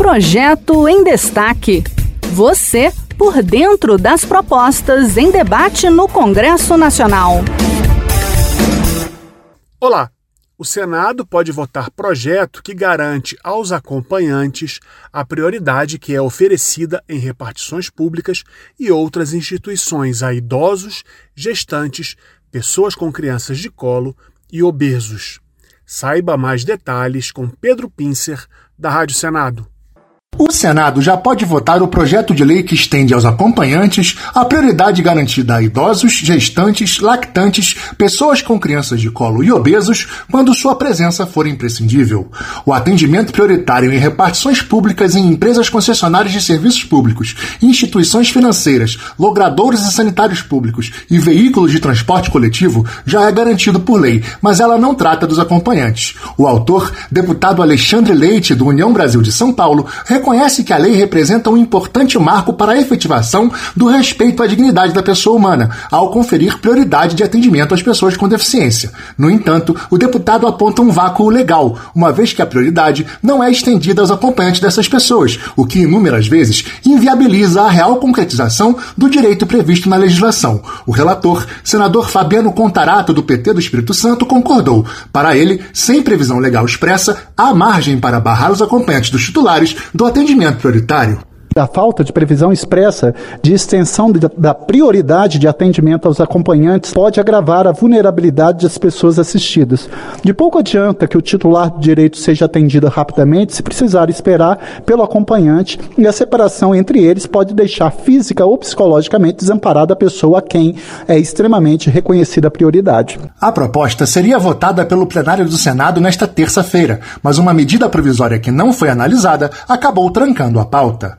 Projeto em Destaque. Você por dentro das propostas em debate no Congresso Nacional. Olá! O Senado pode votar projeto que garante aos acompanhantes a prioridade que é oferecida em repartições públicas e outras instituições a idosos, gestantes, pessoas com crianças de colo e obesos. Saiba mais detalhes com Pedro Pincer, da Rádio Senado. O Senado já pode votar o projeto de lei que estende aos acompanhantes a prioridade garantida a idosos, gestantes, lactantes, pessoas com crianças de colo e obesos quando sua presença for imprescindível. O atendimento prioritário em repartições públicas em empresas concessionárias de serviços públicos, instituições financeiras, logradouros e sanitários públicos e veículos de transporte coletivo já é garantido por lei, mas ela não trata dos acompanhantes. O autor, deputado Alexandre Leite, do União Brasil de São Paulo, reconhece que a lei representa um importante marco para a efetivação do respeito à dignidade da pessoa humana, ao conferir prioridade de atendimento às pessoas com deficiência. No entanto, o deputado aponta um vácuo legal, uma vez que a prioridade não é estendida aos acompanhantes dessas pessoas, o que inúmeras vezes inviabiliza a real concretização do direito previsto na legislação. O relator, senador Fabiano Contarato, do PT do Espírito Santo, concordou. Para ele, sem previsão legal expressa, há margem para barrar os acompanhantes dos titulares do atendimento prioritário da falta de previsão expressa de extensão de, da prioridade de atendimento aos acompanhantes pode agravar a vulnerabilidade das pessoas assistidas. De pouco adianta que o titular do direito seja atendido rapidamente se precisar esperar pelo acompanhante e a separação entre eles pode deixar física ou psicologicamente desamparada a pessoa a quem é extremamente reconhecida a prioridade. A proposta seria votada pelo plenário do Senado nesta terça-feira, mas uma medida provisória que não foi analisada acabou trancando a pauta.